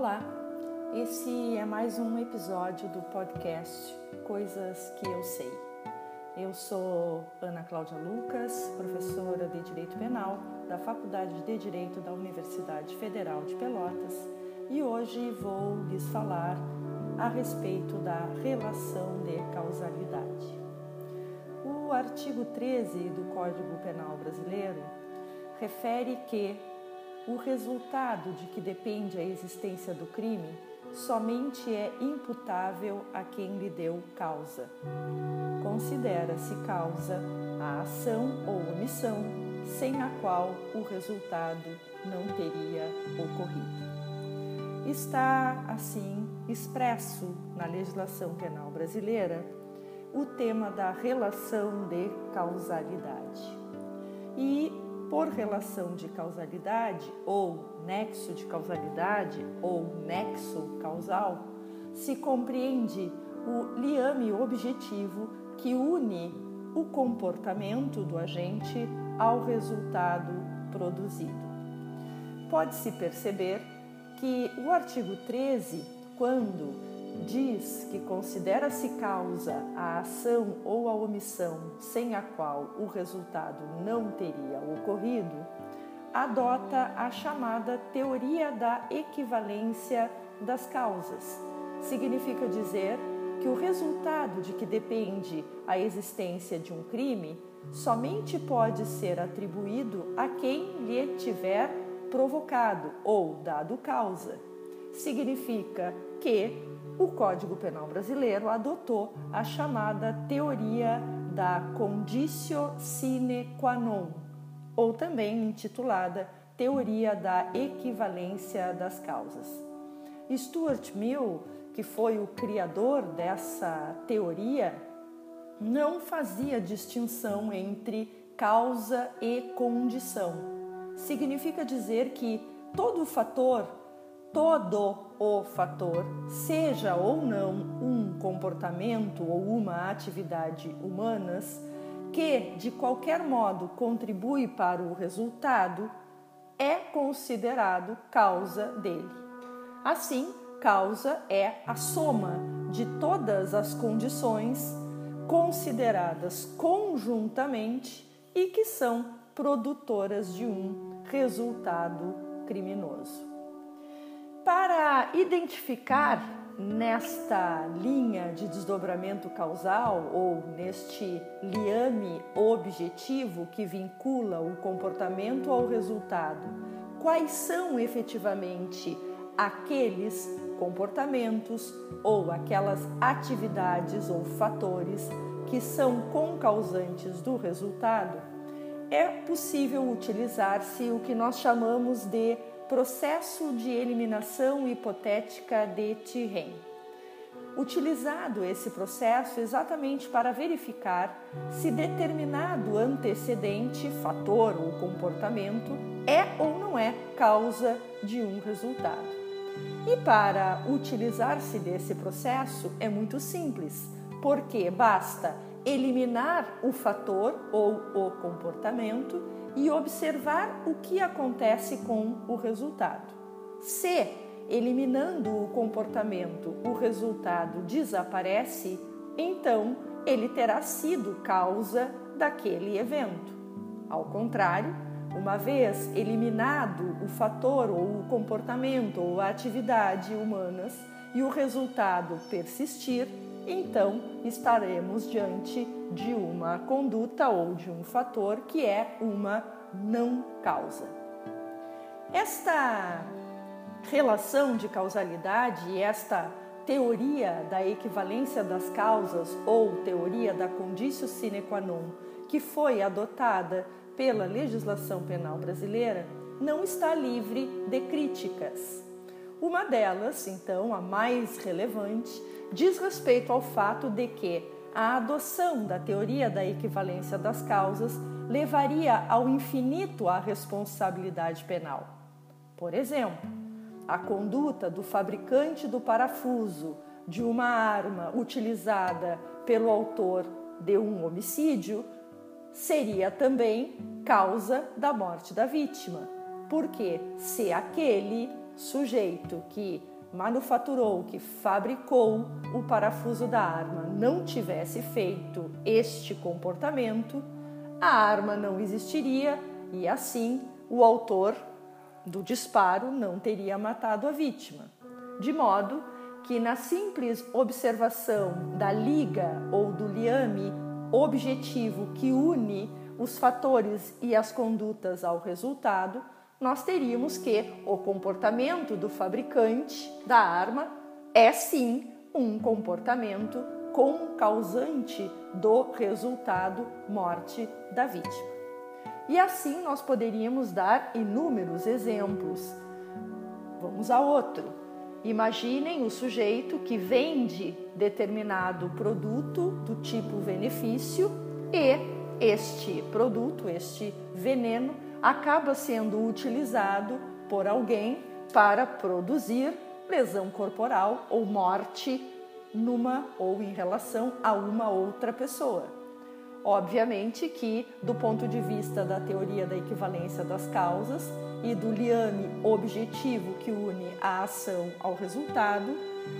Olá, esse é mais um episódio do podcast Coisas que Eu Sei. Eu sou Ana Cláudia Lucas, professora de Direito Penal da Faculdade de Direito da Universidade Federal de Pelotas e hoje vou lhes falar a respeito da relação de causalidade. O artigo 13 do Código Penal Brasileiro refere que o resultado de que depende a existência do crime somente é imputável a quem lhe deu causa. Considera-se causa a ação ou omissão sem a qual o resultado não teria ocorrido. Está, assim, expresso na legislação penal brasileira o tema da relação de causalidade. Por relação de causalidade ou nexo de causalidade ou nexo causal, se compreende o liame objetivo que une o comportamento do agente ao resultado produzido. Pode-se perceber que o artigo 13, quando diz que considera-se causa a ação ou a omissão sem a qual o resultado não teria ocorrido, adota a chamada teoria da equivalência das causas. Significa dizer que o resultado de que depende a existência de um crime somente pode ser atribuído a quem lhe tiver provocado ou dado causa. Significa que o Código Penal brasileiro adotou a chamada teoria da conditio sine qua non, ou também intitulada teoria da equivalência das causas. Stuart Mill, que foi o criador dessa teoria, não fazia distinção entre causa e condição. Significa dizer que todo fator todo o fator, seja ou não um comportamento ou uma atividade humanas, que de qualquer modo contribui para o resultado, é considerado causa dele. Assim, causa é a soma de todas as condições consideradas conjuntamente e que são produtoras de um resultado criminoso. Para identificar nesta linha de desdobramento causal ou neste liame objetivo que vincula o comportamento ao resultado, quais são efetivamente aqueles comportamentos ou aquelas atividades ou fatores que são concausantes do resultado, é possível utilizar-se o que nós chamamos de processo de eliminação hipotética de Tirren. Utilizado esse processo exatamente para verificar se determinado antecedente, fator ou comportamento é ou não é causa de um resultado. E para utilizar-se desse processo é muito simples, porque basta eliminar o fator ou o comportamento e observar o que acontece com o resultado. Se, eliminando o comportamento, o resultado desaparece, então ele terá sido causa daquele evento. Ao contrário, uma vez eliminado o fator ou o comportamento ou a atividade humanas e o resultado persistir, então estaremos diante de uma conduta ou de um fator que é uma não causa. Esta relação de causalidade esta teoria da equivalência das causas ou teoria da conditio sine qua non, que foi adotada pela legislação penal brasileira, não está livre de críticas. Uma delas, então, a mais relevante, diz respeito ao fato de que a adoção da teoria da equivalência das causas levaria ao infinito a responsabilidade penal. Por exemplo, a conduta do fabricante do parafuso de uma arma utilizada pelo autor de um homicídio seria também causa da morte da vítima, porque se aquele sujeito que manufaturou, que fabricou o parafuso da arma não tivesse feito este comportamento, a arma não existiria e assim o autor do disparo não teria matado a vítima. De modo que, na simples observação da liga ou do liame objetivo que une os fatores e as condutas ao resultado, nós teríamos que o comportamento do fabricante da arma é sim um comportamento causante do resultado morte da vítima. E assim nós poderíamos dar inúmeros exemplos. Vamos a outro. Imaginem o sujeito que vende determinado produto do tipo benefício e este produto, este veneno, acaba sendo utilizado por alguém para produzir lesão corporal ou morte numa ou em relação a uma outra pessoa. Obviamente que, do ponto de vista da teoria da equivalência das causas e do liame objetivo que une a ação ao resultado,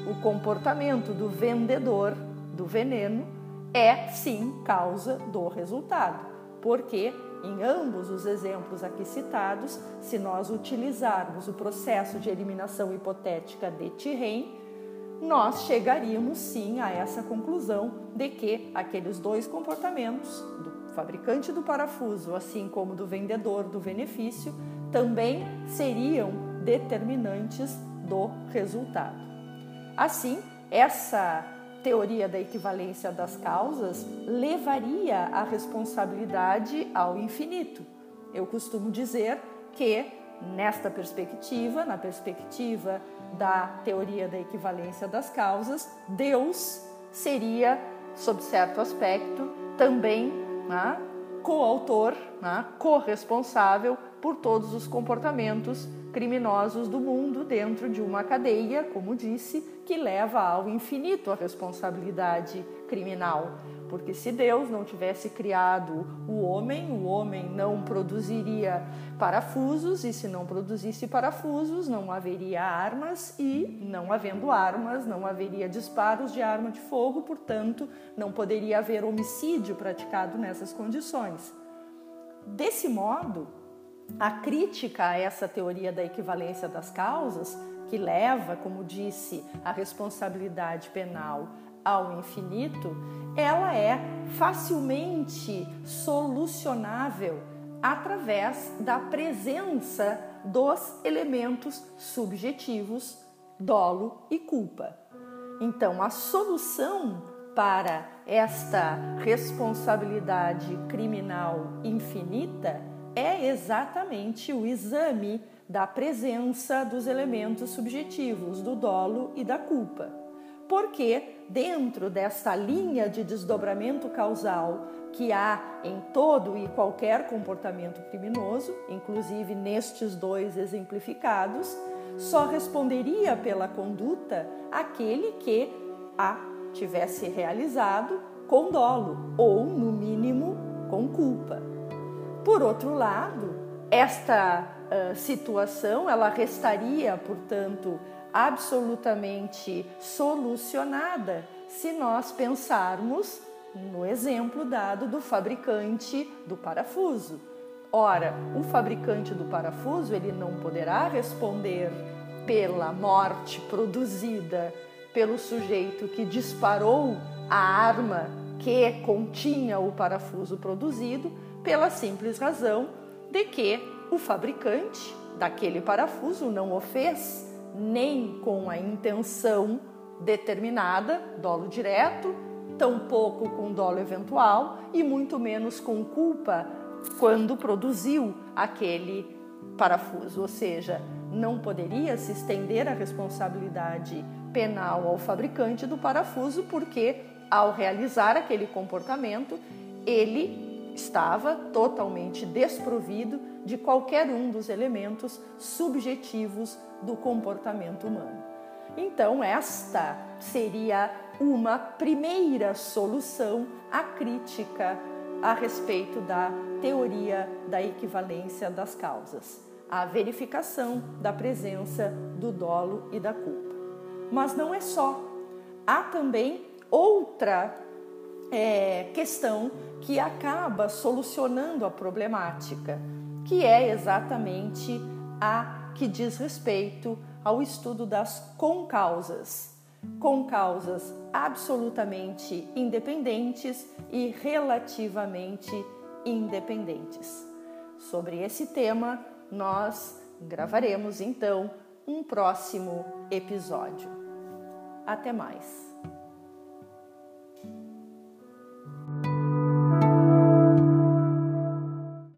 o comportamento do vendedor do veneno é sim causa do resultado, porque em ambos os exemplos aqui citados, se nós utilizarmos o processo de eliminação hipotética de Tirren, nós chegaríamos sim a essa conclusão de que aqueles dois comportamentos, do fabricante do parafuso, assim como do vendedor do benefício, também seriam determinantes do resultado. Assim, essa teoria da equivalência das causas levaria a responsabilidade ao infinito. Eu costumo dizer que, nesta perspectiva, na perspectiva da teoria da equivalência das causas, Deus seria, sob certo aspecto, também né, coautor, né, corresponsável por todos os comportamentos criminosos do mundo dentro de uma cadeia, como disse, que leva ao infinito a responsabilidade criminal. Porque se Deus não tivesse criado o homem, o homem não produziria parafusos, e se não produzisse parafusos, não haveria armas, e não havendo armas, não haveria disparos de arma de fogo, portanto, não poderia haver homicídio praticado nessas condições. Desse modo, a crítica a essa teoria da equivalência das causas, que leva, como disse, a responsabilidade penal ao infinito, ela é facilmente solucionável através da presença dos elementos subjetivos dolo e culpa. Então, a solução para esta responsabilidade criminal infinita é exatamente o exame da presença dos elementos subjetivos do dolo e da culpa. Porque dentro desta linha de desdobramento causal que há em todo e qualquer comportamento criminoso, inclusive nestes dois exemplificados, só responderia pela conduta aquele que a tivesse realizado com dolo ou, no mínimo, com culpa. Por outro lado, esta uh, situação ela restaria, portanto, absolutamente solucionada se nós pensarmos no exemplo dado do fabricante do parafuso. Ora, o fabricante do parafuso ele não poderá responder pela morte produzida pelo sujeito que disparou a arma que continha o parafuso produzido, pela simples razão de que o fabricante daquele parafuso não o fez nem com a intenção determinada, dolo direto, tampouco com dolo eventual e muito menos com culpa quando produziu aquele parafuso, ou seja, não poderia se estender a responsabilidade penal ao fabricante do parafuso porque ao realizar aquele comportamento, ele estava totalmente desprovido de qualquer um dos elementos subjetivos do comportamento humano. Então, esta seria uma primeira solução à crítica a respeito da teoria da equivalência das causas. a verificação da presença do dolo e da culpa. Mas não é só. Há também outra é, questão que acaba solucionando a problemática, que é exatamente a que diz respeito ao estudo das concausas, concausas absolutamente independentes e relativamente independentes. Sobre esse tema, nós gravaremos então um próximo episódio. Até mais!